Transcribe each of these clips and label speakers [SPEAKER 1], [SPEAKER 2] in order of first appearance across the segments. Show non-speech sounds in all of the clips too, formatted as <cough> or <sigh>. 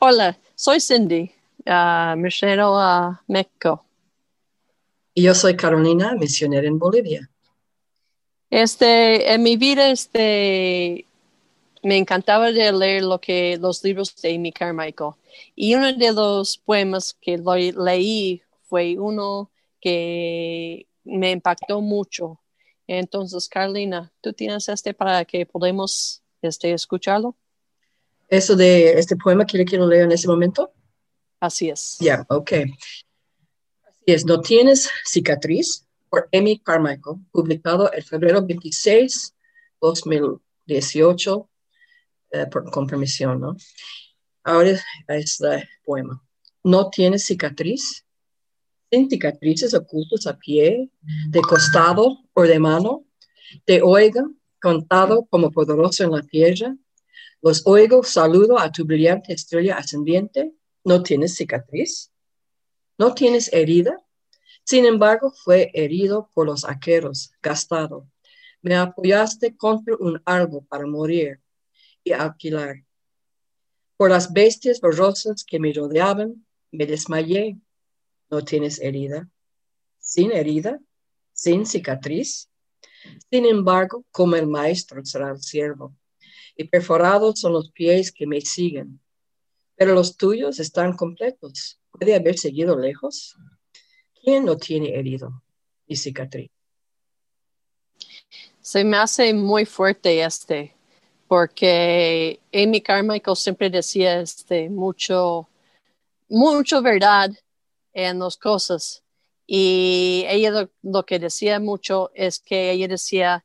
[SPEAKER 1] Hola, soy Cindy, uh, misionero a México.
[SPEAKER 2] Y yo soy Carolina, misionera en Bolivia.
[SPEAKER 1] Este, en mi vida, este, me encantaba de leer lo que, los libros de Amy Carmichael. Y uno de los poemas que lo leí fue uno que me impactó mucho. Entonces, Carolina, ¿tú tienes este para que podamos este, escucharlo?
[SPEAKER 2] Eso de este poema que le quiero leer en ese momento.
[SPEAKER 1] Así es.
[SPEAKER 2] Ya, ok. Así es, No tienes cicatriz por Amy Carmichael, publicado el febrero 26, 2018, eh, con permisión, ¿no? Ahora es el poema. No tienes cicatriz, sin cicatrices ocultos a pie, de costado o de mano, te oiga contado como poderoso en la tierra, los oigo, saludo a tu brillante estrella ascendiente, no tienes cicatriz, no tienes herida, sin embargo fue herido por los aqueros, gastado. Me apoyaste contra un árbol para morir y alquilar. Por las bestias borrosas que me rodeaban, me desmayé. No tienes herida, sin herida, sin cicatriz. Sin embargo, como el maestro será el siervo y perforados son los pies que me siguen. Pero los tuyos están completos. ¿Puede haber seguido lejos? ¿Quién no tiene herido y cicatriz?
[SPEAKER 1] Se me hace muy fuerte este, porque Amy Carmichael siempre decía este, mucho, mucho verdad en las cosas. Y ella lo que decía mucho es que ella decía,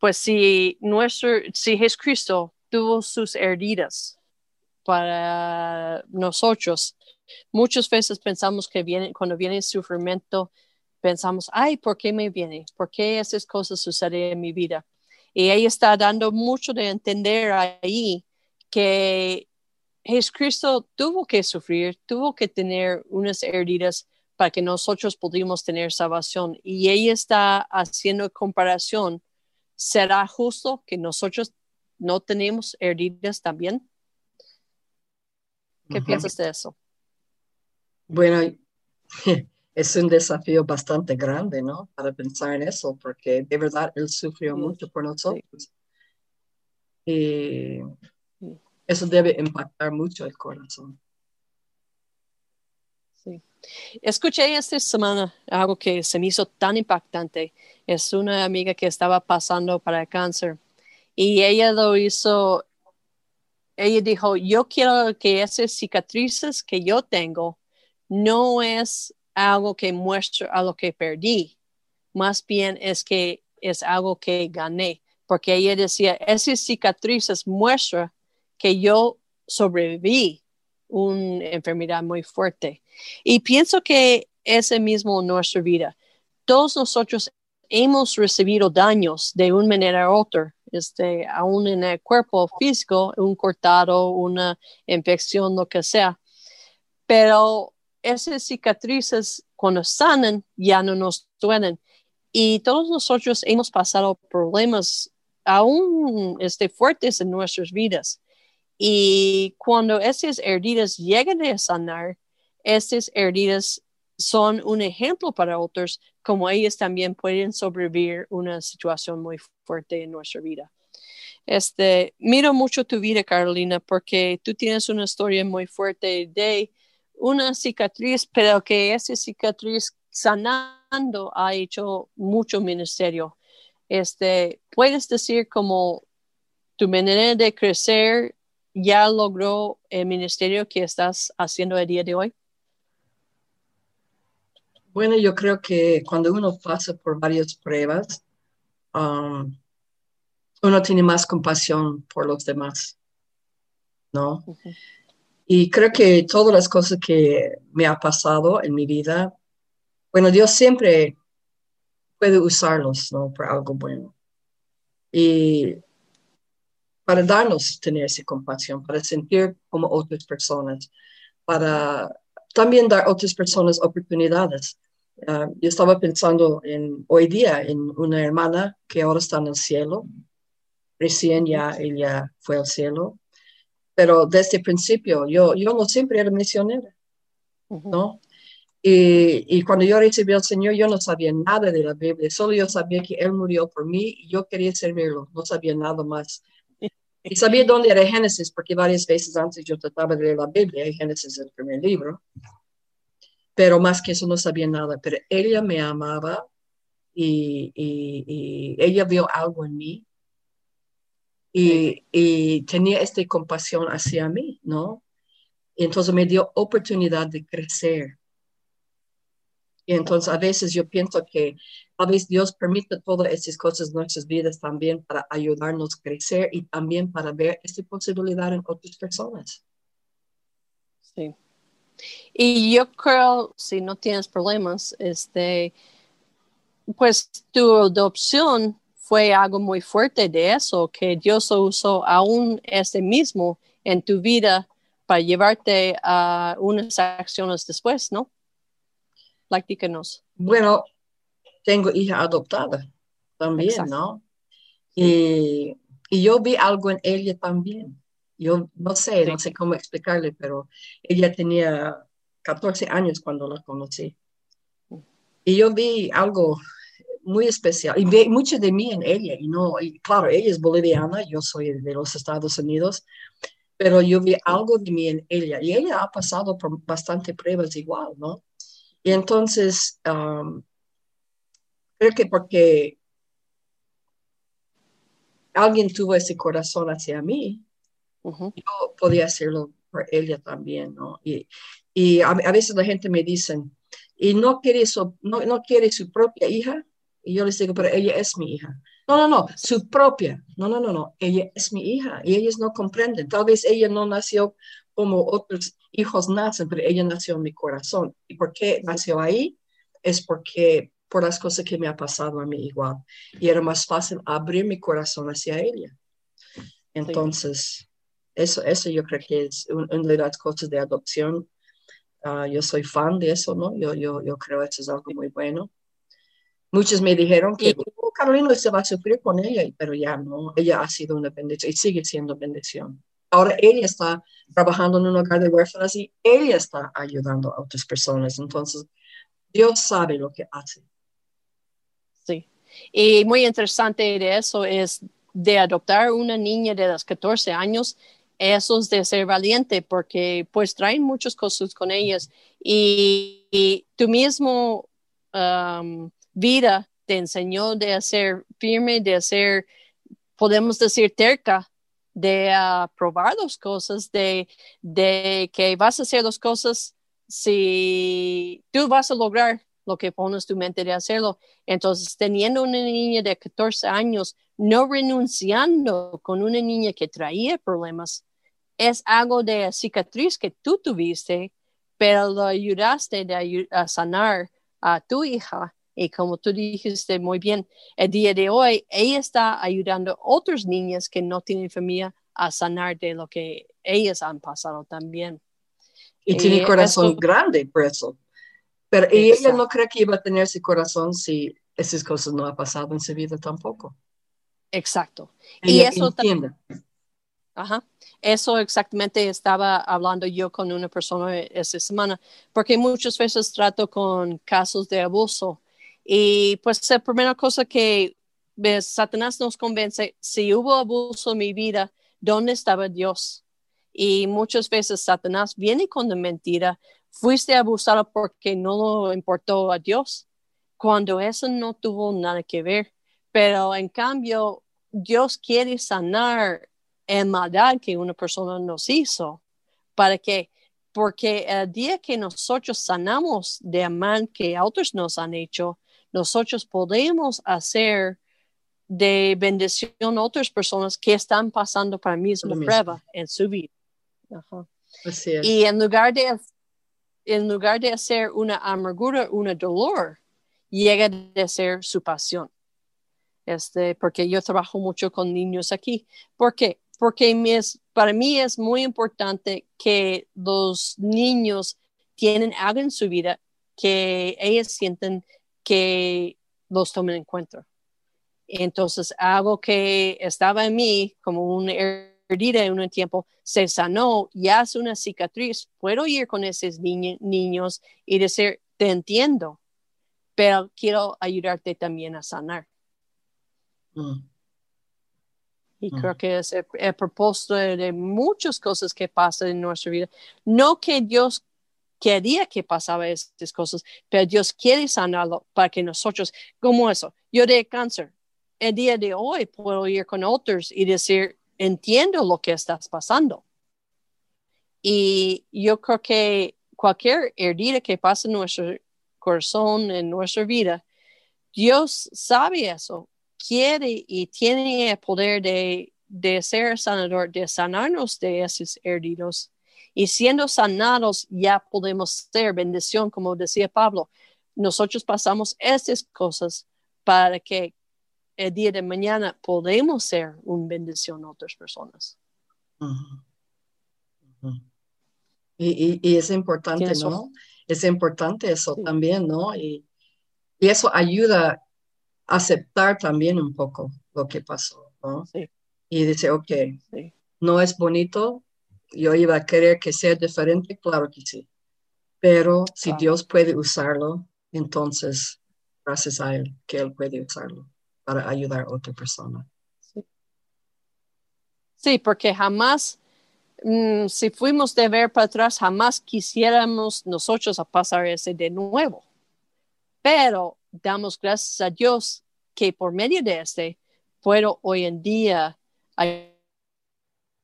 [SPEAKER 1] pues si nuestro, si Jesucristo tuvo sus heridas para nosotros, muchas veces pensamos que viene, cuando viene el sufrimiento, pensamos, ay, ¿por qué me viene? ¿Por qué esas cosas suceden en mi vida? Y ella está dando mucho de entender ahí que Jesucristo tuvo que sufrir, tuvo que tener unas heridas para que nosotros pudimos tener salvación. Y ella está haciendo comparación ¿será justo que nosotros no tenemos heridas también? ¿Qué piensas de eso?
[SPEAKER 2] Bueno, <laughs> es un desafío bastante grande, ¿no? Para pensar en eso, porque de verdad Él sufrió mucho por nosotros. Y eso debe impactar mucho el corazón.
[SPEAKER 1] Escuché esta semana algo que se me hizo tan impactante. Es una amiga que estaba pasando para el cáncer y ella lo hizo, ella dijo, yo quiero que esas cicatrices que yo tengo no es algo que muestre a lo que perdí, más bien es que es algo que gané, porque ella decía, esas cicatrices muestran que yo sobreviví una enfermedad muy fuerte. Y pienso que es el mismo en nuestra vida. Todos nosotros hemos recibido daños de una manera u otra, este, aún en el cuerpo físico, un cortado, una infección, lo que sea. Pero esas cicatrices, cuando sanan, ya no nos duelen. Y todos nosotros hemos pasado problemas aún este, fuertes en nuestras vidas. Y cuando esas heridas llegan a sanar, estas heridas son un ejemplo para otros, como ellas también pueden sobrevivir una situación muy fuerte en nuestra vida. Este, miro mucho tu vida, Carolina, porque tú tienes una historia muy fuerte de una cicatriz, pero que esa cicatriz sanando ha hecho mucho ministerio. Este, puedes decir como tu manera de crecer ya logró el ministerio que estás haciendo el día de hoy?
[SPEAKER 2] Bueno, yo creo que cuando uno pasa por varias pruebas, um, uno tiene más compasión por los demás, ¿no? Y creo que todas las cosas que me ha pasado en mi vida, bueno, Dios siempre puede usarlos, ¿no? Por algo bueno. Y para darnos tener esa compasión, para sentir como otras personas, para también dar a otras personas oportunidades. Ah, yo estaba pensando en hoy día en una hermana que ahora está en el cielo, recién ya ella fue al cielo, pero desde el principio yo, yo no siempre era misionera. ¿no? Y, y cuando yo recibí al Señor, yo no sabía nada de la Biblia, solo yo sabía que Él murió por mí y yo quería servirlo, no sabía nada más. Y sabía dónde era Génesis, porque varias veces antes yo trataba de leer la Biblia, y Génesis es el primer libro, pero más que eso no sabía nada. Pero ella me amaba y, y- y ella vio algo en mí y, y tenía esta compasión hacia mí, ¿no? Y entonces me dio oportunidad de crecer. Y entonces a veces yo pienso que a veces Dios permite todas estas cosas en nuestras vidas también para ayudarnos a crecer y también para ver esta posibilidad en otras personas.
[SPEAKER 1] Sí. Y yo creo, si no tienes problemas, este, pues tu adopción fue algo muy fuerte de eso, que Dios usó aún este mismo en tu vida para llevarte a unas acciones después, ¿no? Platícanos.
[SPEAKER 2] Bueno, tengo hija adoptada también,
[SPEAKER 1] Exacto.
[SPEAKER 2] ¿no? Y, y yo vi algo en ella también. Yo no sé, no sé cómo explicarle, pero ella tenía 14 años cuando la conocí. Y yo vi algo muy especial y vi mucho de mí en ella. Y no, y claro, ella es boliviana, yo soy de los Estados Unidos, pero yo vi algo de mí en ella. Y ella ha pasado por bastante pruebas igual, ¿no? Y entonces, um, creo que porque alguien tuvo ese corazón hacia mí,
[SPEAKER 1] Ujú.
[SPEAKER 2] yo podía hacerlo por ella también, ¿no? Y, y a, a veces la gente me dice, ¿y no quiere, su, no, no quiere su propia hija? Y yo les digo, pero ella es mi hija. No, no, no, su propia. No, no, no, no, ella es mi hija. Y ellos no comprenden. Tal vez ella no nació como otros hijos nacen, pero ella nació en mi corazón. ¿Y por qué nació ahí? Es porque por las cosas que me ha pasado a mí igual. Y era más fácil abrir mi corazón hacia ella. Entonces, eso, eso yo creo que es un- una de las cosas de adopción. Ah, yo soy fan de eso, ¿no? Yo, yo, yo creo que eso es algo muy bueno. Muchos me dijeron que "Oh, Carolina se va a sufrir con ella, pero ya no, ella ha sido una bendición y sigue siendo bendición. Ahora ella está trabajando en un hogar de huérfanos y ella está ayudando a otras personas. Entonces, Dios sabe lo que hace.
[SPEAKER 1] Sí. Y muy interesante de eso es de adoptar una niña de los 14 años, eso es de ser valiente porque pues traen muchas cosas con ellas y, y tu mismo um, vida te enseñó de ser firme, de ser, podemos decir, terca, de uh, probar las cosas, de, de que vas a hacer las cosas si tú vas a lograr lo que pones tu mente de hacerlo. Entonces, teniendo una niña de 14 años, no renunciando con una niña que traía problemas, es algo de cicatriz que tú tuviste, pero lo ayudaste de a sanar a tu hija. Y como tú dijiste muy bien, el día de hoy, ella está ayudando a otras niñas que no tienen familia a sanar de lo que ellas han pasado también.
[SPEAKER 2] Y
[SPEAKER 1] Eh,
[SPEAKER 2] tiene corazón
[SPEAKER 1] eso-
[SPEAKER 2] grande por eso. Pero y ella no cree que iba a tener ese corazón si esas cosas no han pasado en su vida tampoco.
[SPEAKER 1] Exacto. Y eso ta-
[SPEAKER 2] entiende.
[SPEAKER 1] Ajá. Eso exactamente estaba hablando yo con una persona esta semana, porque muchas veces trato con casos de abuso. Y pues la primera cosa que ves, Satanás nos convence, si hubo abuso en mi vida, ¿dónde estaba Dios? Y muchas veces Satanás viene con la mentira, fuiste abusado porque no le importó a Dios, cuando eso no tuvo nada que ver. Pero en cambio, Dios quiere sanar el maldad que una persona nos hizo. ¿Para qué? Porque el día que nosotros sanamos de mal que otros nos han hecho, nosotros podemos hacer de bendición a otras personas que están pasando por la misma prueba en su vida. Ajá.
[SPEAKER 2] Así es.
[SPEAKER 1] Y en lugar de, en lugar de hacer una amargura, un dolor, llega a ser su pasión. Este, porque yo trabajo mucho con niños aquí. ¿Por qué? Porque para mí es muy importante que los niños tienen algo en su vida que ellos sienten que los tomen en cuenta. Entonces, algo que estaba en mí como una herida en un tiempo se sanó, ya es una cicatriz, puedo ir con esos niños y decir, te entiendo, pero quiero ayudarte también a sanar. Mm. Y creo que es el, propósito de, muchas cosas que pasan en nuestra vida. No que Dios quería que pasaba estas cosas, pero Dios quiere sanarlo para que nosotros, como eso, yo de cáncer, el día de hoy puedo ir con otros y decir, entiendo lo que estás pasando. Y yo creo que cualquier herida que pasa en nuestro corazón, en nuestra vida, Dios sabe eso quiere y tiene el poder de, ser sanador, de sanarnos de esos heridos. Y siendo sanados ya podemos ser bendición, como decía Pablo. Nosotros pasamos estas cosas para que el día de mañana podemos ser una bendición a otras personas.
[SPEAKER 2] y, es importante, ¿no? Es importante eso también, ¿no? Y, y, eso ayuda aceptar también un poco lo que pasó, ¿no? Y dice, ok, no es bonito, yo iba a querer que sea diferente, claro que sí, pero si Dios puede usarlo, entonces gracias a Él que Él puede usarlo para ayudar a otra persona.
[SPEAKER 1] Sí, porque jamás, mm, si fuimos de ver para atrás, jamás quisiéramos nosotros a pasar ese de nuevo. Pero damos gracias a Dios que por medio de este puedo hoy en día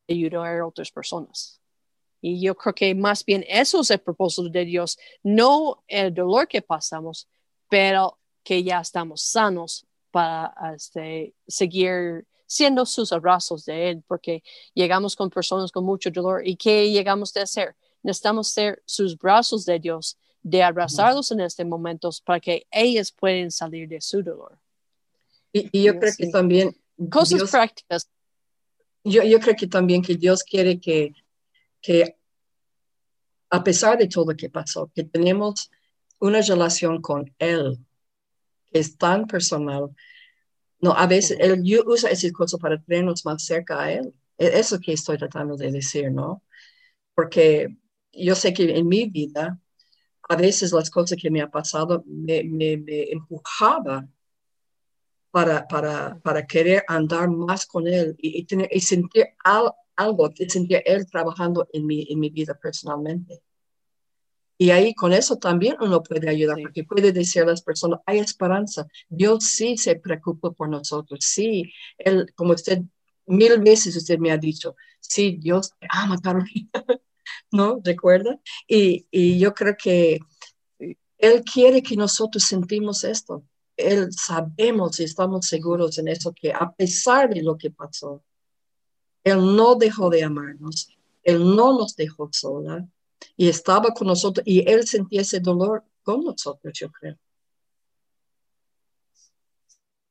[SPEAKER 1] ayudar a otras personas. Y yo creo que más bien eso es el propósito de Dios, no el dolor que pasamos, pero que ya estamos sanos para este, seguir siendo sus abrazos de Él, porque llegamos con personas con mucho dolor. ¿Y qué llegamos a hacer? Necesitamos ser sus brazos de Dios de abrazarlos en este momento para que ellos puedan salir de su dolor.
[SPEAKER 2] Y, yo creo que también...
[SPEAKER 1] Cosas prácticas.
[SPEAKER 2] Yo, yo creo que también que Dios quiere que, que, a pesar de todo lo que pasó, que tenemos una relación con Él que es tan personal. No, a veces Él usa esas cosas para tenernos más cerca a Él. E, eso que estoy tratando de decir, ¿no? Porque yo sé que en mi vida a veces las cosas que me ha pasado me, me, empujaba para, para, para, querer andar más con Él y, tener, y sentir algo, sentir Él trabajando en mi, en mi vida personalmente. Y ahí con eso también uno puede ayudar, porque puede decir a las personas, hay esperanza, Dios sí se preocupa por nosotros, sí, Él, como usted, mil veces usted me ha dicho, sí, Dios te ama, Carolina, <laughs> ¿no? ¿Recuerda? Y, y yo creo que Él quiere que nosotros sentimos esto. Él sabemos y estamos seguros en eso, que a pesar de lo que pasó, Él no dejó de amarnos, Él no nos dejó sola y estaba con nosotros y Él sentía ese dolor con nosotros, yo creo.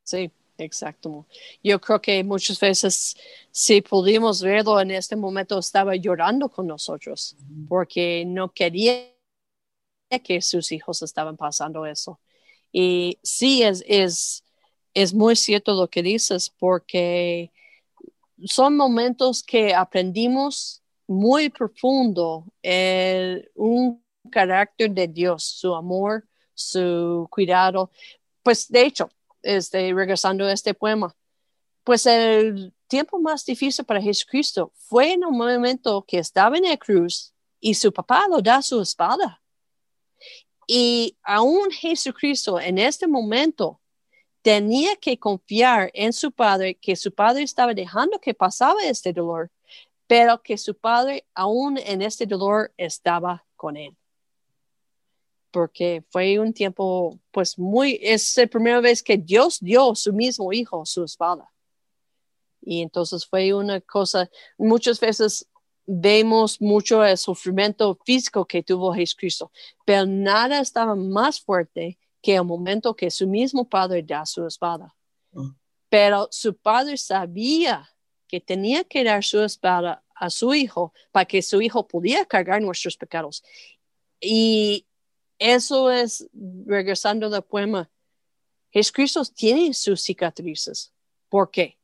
[SPEAKER 1] Sí, Exacto. Yo creo que muchas veces, si pudimos verlo en este momento, estaba llorando con nosotros porque no quería que sus hijos estaban pasando eso. Y sí, es, es, es muy cierto lo que dices porque son momentos que aprendimos muy profundo un carácter de Dios, su amor, su cuidado. Pues de hecho, este, regresando a este poema, pues el tiempo más difícil para Jesucristo fue en un momento que estaba en la cruz y su papá lo da su espada. Y aún Jesucristo en este momento tenía que confiar en su padre, que su padre estaba dejando que pasaba este dolor, pero que su padre aún en este dolor estaba con él porque fue un tiempo, pues muy, es la primera vez que Dios dio su mismo hijo su espada. Y entonces fue una cosa, muchas veces vemos mucho el sufrimiento físico que tuvo Jesucristo, pero nada estaba más fuerte que el momento que su mismo padre da su espada. Mm. Pero su padre sabía que tenía que dar su espada a su hijo para que su hijo pudiera cargar nuestros pecados. Y eso es, regresando al poema, Jesucristo tiene sus cicatrices. ¿Por qué?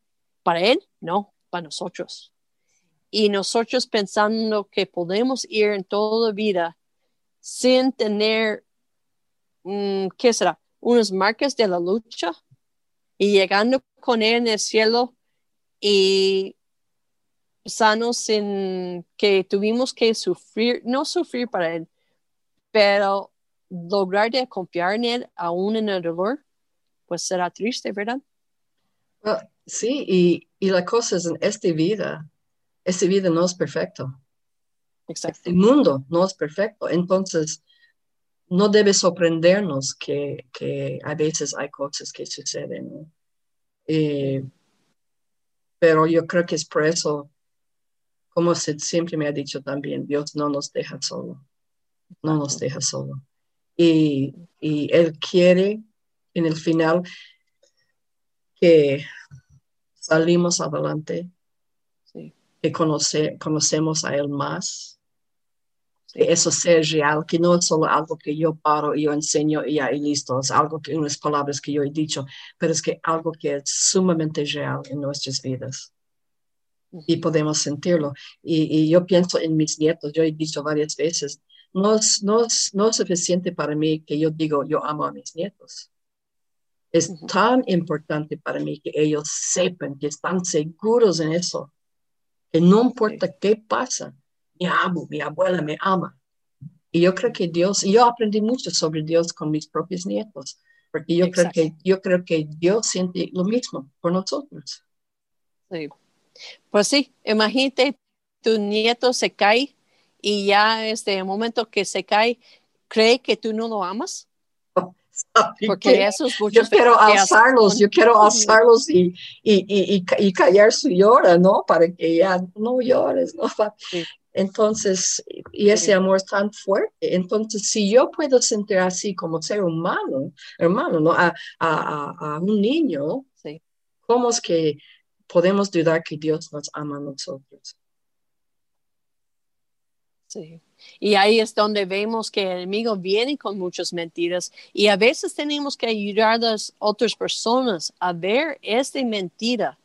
[SPEAKER 1] Para Él, no, para nosotros. Y nosotros pensando que podemos ir en toda vida sin tener, mm, ¿qué será? Unas marcas de la lucha y llegando con Él en el cielo y sanos sin que tuvimos que sufrir, no sufrir para Él, pero lograr de confiar en Él aún en el dolor, pues será triste, ¿verdad?
[SPEAKER 2] sí, y, y la cosa es en esta vida, esta vida no es perfecto.
[SPEAKER 1] Exacto.
[SPEAKER 2] Este mundo no es perfecto. Entonces, no debe sorprendernos que, que a veces hay cosas que suceden. Eh, pero yo creo que es por eso, como se, siempre me ha dicho también, Dios no nos deja solo. No nos deja solo. Y, y Él quiere en el final que salimos adelante, que conoce, conocemos a Él más, que eso sea real, que no es solo algo que yo paro y yo enseño y y listo, es algo que unas palabras que yo he dicho, pero es que algo que es sumamente real en nuestras vidas. Y podemos sentirlo. Y, y, yo pienso en mis nietos, yo he dicho varias veces, no es, no, es, no es suficiente para mí que yo digo, yo amo a mis nietos. Es tan importante para mí que ellos sepan, que están seguros en eso, que no importa qué pasa, mi amo, mi abuela me ama. Y yo creo que Dios, y yo aprendí mucho sobre Dios con mis propios nietos, porque yo creo que yo creo que Dios siente lo mismo por nosotros.
[SPEAKER 1] Sí. Pues sí, imagínate, tu nieto se cae y ya este el momento que se cae, cree que tú no lo amas.
[SPEAKER 2] Porque yo quiero alzarlos, yo quiero alzarlos y, y, y, y, callar su llora, ¿no? Para que ya no llores, ¿no? <laughs> Entonces, y ese amor es tan fuerte. Entonces, si yo puedo sentir así como ser humano, hermano, ¿no? A, a, a un niño,
[SPEAKER 1] sí.
[SPEAKER 2] ¿cómo es que podemos dudar que Dios nos ama a nosotros?
[SPEAKER 1] Sí. Y ahí es donde vemos que el enemigo viene con muchas mentiras y a veces tenemos que ayudar a otras personas a ver esta mentira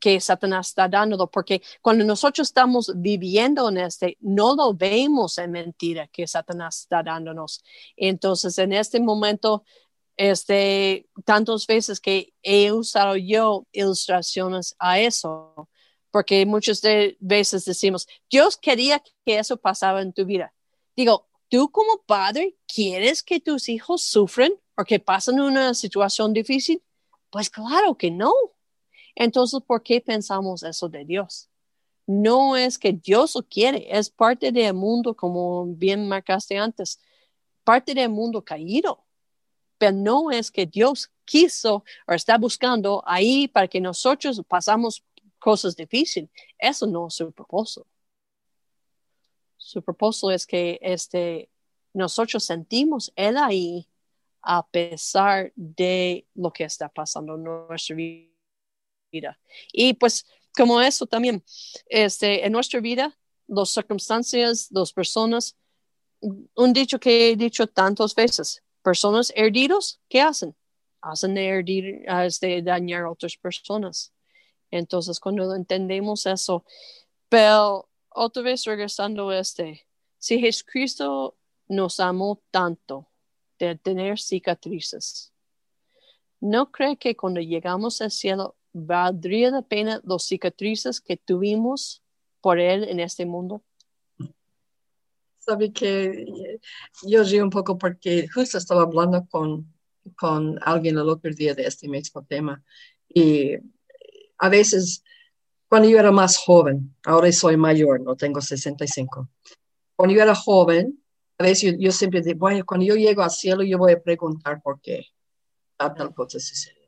[SPEAKER 1] que Satanás está dando, porque cuando nosotros estamos viviendo en este, no lo vemos en mentira que Satanás está dándonos. Entonces, en este momento, este, tantas veces que he usado yo ilustraciones a eso, porque muchas de veces decimos, Dios quería que eso pasara en tu vida. Digo, tú como padre, ¿quieres que tus hijos sufren o que pasen una situación difícil? Pues claro que no. Entonces, ¿por qué pensamos eso de Dios? No es que Dios lo quiere, es parte del mundo, como bien marcaste antes, parte del mundo caído. Pero no es que Dios quiso o está buscando ahí para que nosotros pasamos cosas difíciles. Eso no es su propósito. Su propósito es que este, nosotros sentimos Él ahí a pesar de lo que está pasando en nuestra vida. Y pues como eso también, este, en nuestra vida, las circunstancias, las personas, un dicho que he dicho tantas veces, personas herdidos, ¿qué hacen? Hacen herdir, este, dañar a otras personas. Entonces, cuando entendemos eso, pero otra vez regresando a este, si Jesucristo nos amó tanto de tener cicatrices, ¿no cree que cuando llegamos al cielo valdría la pena las cicatrices que tuvimos por Él en este mundo?
[SPEAKER 2] Sabe que yo río un poco porque justo estaba hablando con, con alguien el otro día de este mismo tema y a veces, cuando yo era más joven, ahora soy mayor, no tengo 65. Cuando yo era joven, a veces yo, siempre digo, bueno, cuando yo llego al cielo, yo voy a preguntar por qué tal cosa sucedió.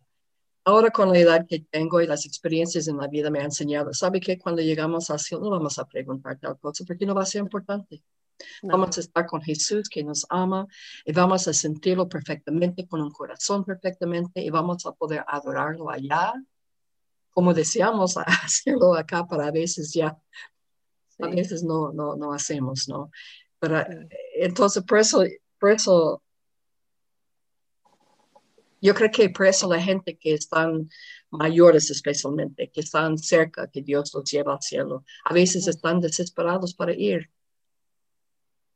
[SPEAKER 2] Ahora con la edad que tengo y las experiencias en la vida me han enseñado, ¿sabe que cuando llegamos al cielo no vamos a preguntar tal cosa porque no va a ser importante? Vamos a estar con Jesús que nos ama y vamos a sentirlo perfectamente, con un corazón perfectamente y vamos a poder adorarlo allá como deseamos <laughs> hacerlo acá, para a veces ya, a veces no, no, no hacemos, ¿no? Pero entonces, por eso, por eso, yo creo que por eso la gente que están mayores especialmente, que están cerca, que Dios los lleva al cielo. A veces están desesperados para ir,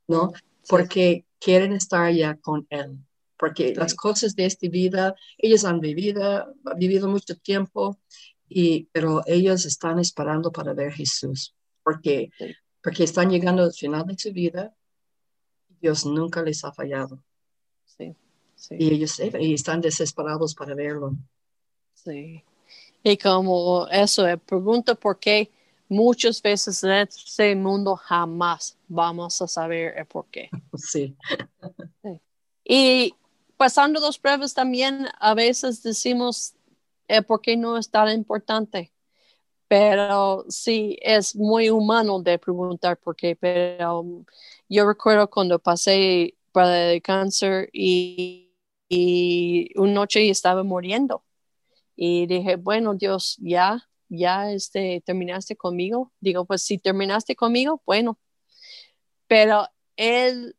[SPEAKER 2] ¿no? Porque quieren estar ya con Él. Porque las cosas de esta vida, ellos han vivido, han vivido mucho tiempo, y, pero ellos están esperando para ver Jesús. Porque, porque están llegando al final de su vida. Dios nunca les ha fallado.
[SPEAKER 1] Sí, sí.
[SPEAKER 2] Y ellos y están desesperados para verlo.
[SPEAKER 1] Sí. Y como eso, me pregunto por qué muchas veces en este mundo jamás vamos a saber el por qué. <laughs>
[SPEAKER 2] Sí.
[SPEAKER 1] sí. Y pasando dos pruebas también, a veces decimos el por qué no es tan importante. Pero sí, es muy humano de preguntar por qué. Pero um, yo recuerdo cuando pasé por el cáncer y, y una noche estaba muriendo. Y dije, bueno, Dios, ya, ya este, terminaste conmigo. Digo, pues si terminaste conmigo, bueno. Pero Él,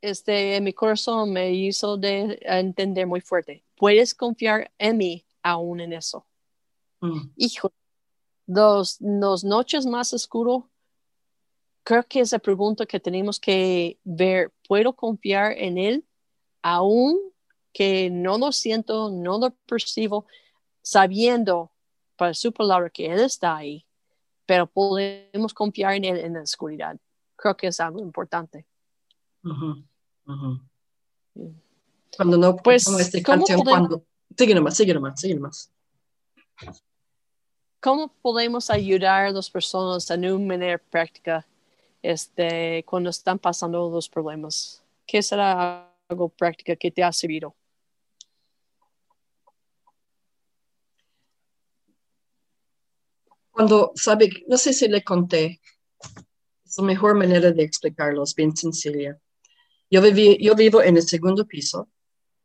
[SPEAKER 1] este, en mi corazón me hizo de entender muy fuerte. Puedes confiar en mí aún en eso.
[SPEAKER 2] Mm.
[SPEAKER 1] Hijo, dos, dos noches más oscuro, creo que es la pregunta que tenemos que ver. ¿Puedo confiar en Él aún que no lo siento, no lo percibo, sabiendo para su palabra que Él está ahí, pero podemos confiar en Él en la oscuridad. Creo que es algo importante.
[SPEAKER 2] Ujú. Cuando no,
[SPEAKER 1] Pues,
[SPEAKER 2] como esta
[SPEAKER 1] ¿cómo
[SPEAKER 2] canción,
[SPEAKER 1] podemos-
[SPEAKER 2] cuando, sigue nomás, sigue nomás, sigue nomás.
[SPEAKER 1] ¿Cómo podemos ayudar a las personas de una manera práctica este, cuando están pasando los problemas? ¿Qué será algo práctico que te ha servido?
[SPEAKER 2] Cuando, sabe, no sé si le conté, es la mejor manera de explicarlo, es bien sencilla. Yo, viví, yo vivo en el segundo piso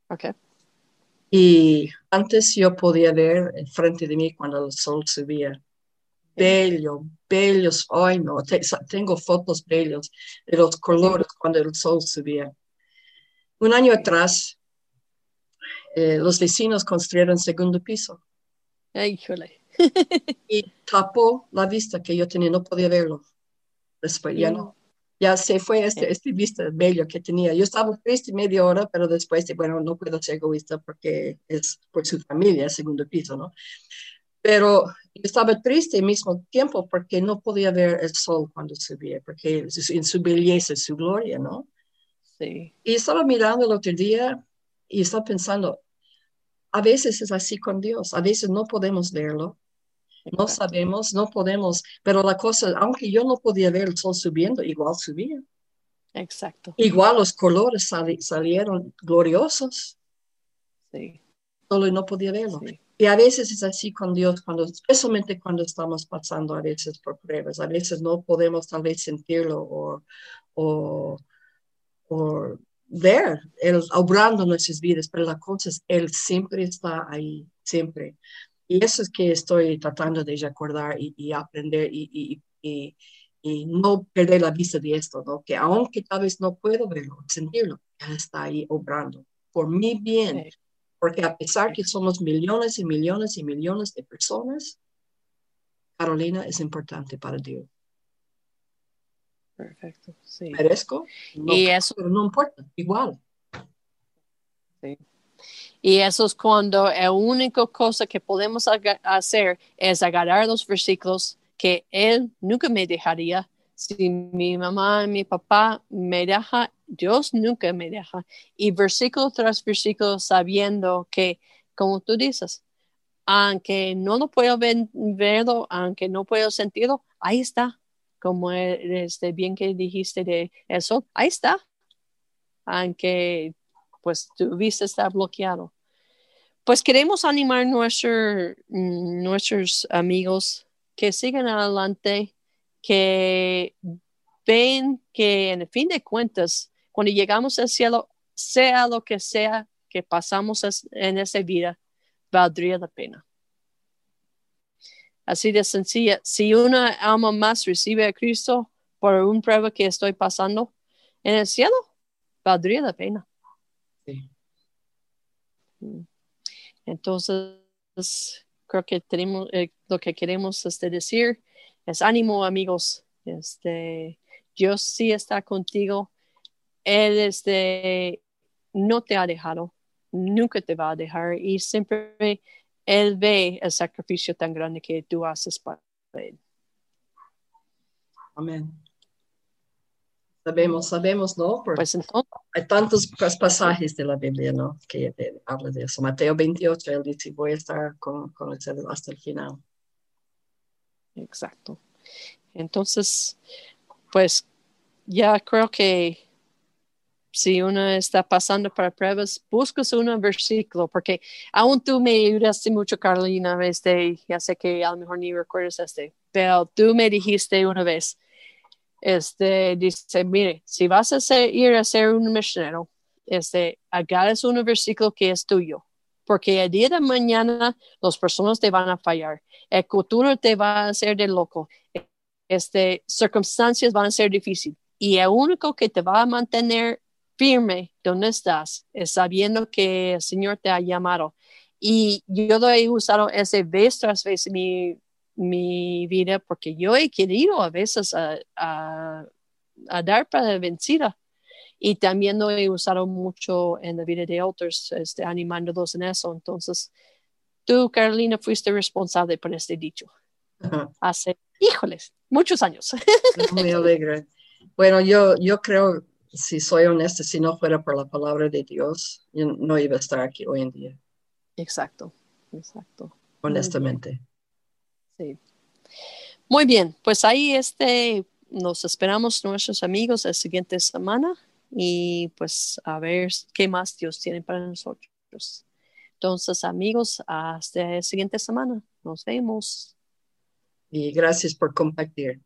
[SPEAKER 1] Ok.
[SPEAKER 2] Y antes yo podía ver enfrente de mí cuando el sol subía. Bello, bellos, ay no, te- tengo fotos bellos de los colores cuando el sol subía. Un año atrás, eh, los vecinos construyeron segundo piso
[SPEAKER 1] Ay, híjole.
[SPEAKER 2] y tapó la vista que yo tenía, no podía verlo. Después ya no, ya se fue este, este vista bello que tenía. Yo estaba triste media hora, pero después, de, bueno, no puedo ser egoísta porque es por su familia, segundo piso, ¿no? Pero yo estaba triste al mismo tiempo porque no podía ver el sol cuando subía, porque en su belleza, su gloria, ¿no?
[SPEAKER 1] Sí.
[SPEAKER 2] Y estaba mirando el otro día y estaba pensando, a veces es así con Dios, a veces no podemos verlo, no sabemos, no podemos, pero la cosa, aunque yo no podía ver el sol subiendo, igual subía.
[SPEAKER 1] Exacto.
[SPEAKER 2] Igual los colores sali- salieron gloriosos,
[SPEAKER 1] Sí.
[SPEAKER 2] solo no podía verlo.
[SPEAKER 1] sí.
[SPEAKER 2] Y a veces es así con Dios, cuando, especialmente cuando estamos pasando a veces por pruebas, a veces no podemos tal vez sentirlo o, o, o ver Él obrando nuestras vidas, pero la cosa es, Él siempre está ahí, siempre. Y eso es que estoy tratando de recordar y, y aprender y, y, y, no perder la vista de esto, ¿no? Que aunque tal vez no puedo verlo, sentirlo, Él está ahí obrando por mi bien.
[SPEAKER 1] Sí.
[SPEAKER 2] Porque a pesar que somos millones y millones y millones de personas, Carolina es importante para Dios.
[SPEAKER 1] Perfecto. Sí.
[SPEAKER 2] ¿Merezco? No,
[SPEAKER 1] Y eso-
[SPEAKER 2] pero no importa, igual.
[SPEAKER 1] Y eso es cuando la única cosa que podemos hacer es agarrar los versículos que Él nunca me dejaría. Si mi mamá y mi papá me dejan, Dios nunca me deja. Y versículo tras versículo sabiendo que, como tú dices, aunque no lo puedo ver, verlo, aunque no puedo sentirlo, ahí está. Como este, bien que dijiste de eso, ahí está. Aunque pues tu vista está bloqueado. Pues queremos animar nuestro, nuestros amigos que sigan adelante, que ven que en fin de cuentas, cuando llegamos al cielo, sea lo que sea que pasamos en esa vida, valdría la pena. Así de sencilla. Si una alma más recibe a Cristo por un prueba que estoy pasando en el cielo, valdría la pena. Entonces, creo que tenemos eh, lo que queremos este, decir es ánimo amigos. Este Dios sí está contigo. Él este no te ha dejado nunca te va a dejar y siempre él ve el sacrificio tan grande que tú haces para él.
[SPEAKER 2] Amén. Sabemos, sabemos, ¿no?
[SPEAKER 1] pues entonces,
[SPEAKER 2] hay tantos pasajes de la Biblia, ¿no? Que habla de eso. Mateo 28, él dice, voy a estar con, con el hasta el final.
[SPEAKER 1] Exacto. Entonces, pues ya creo que si uno está pasando para pruebas, buscas un versículo, porque aún tú me ayudaste mucho, Carolina, de, ya sé que a lo mejor ni recuerdas este, pero tú me dijiste una vez, este, dice, mire, si vas a ir a ser un misionero, este, agarres un versículo que es tuyo, porque el día de mañana las personas te van a fallar, el futuro te va a hacer de loco, este, circunstancias van a ser difíciles y el único que te va a mantener firme donde estás es sabiendo que el Señor te ha llamado. Y yo he usado ese vez tras vez en mi mi vida porque yo he querido a veces a, dar para vencida y también lo he usado mucho en la vida de otros, este, animándolos en eso. Entonces, tú, Carolina, fuiste responsable por este dicho. Hace, híjoles, muchos años.
[SPEAKER 2] Muy <laughs> alegre. Bueno, yo, yo creo, si soy honesta, si no fuera por la palabra de Dios, yo no iba a estar aquí hoy en día.
[SPEAKER 1] Exacto, exacto.
[SPEAKER 2] Honestamente.
[SPEAKER 1] Sí. Muy bien, pues ahí este, nos esperamos nuestros amigos la siguiente semana y pues a ver qué más Dios tiene para nosotros. Entonces, amigos, hasta la siguiente semana. Nos vemos.
[SPEAKER 2] Y gracias por compartir.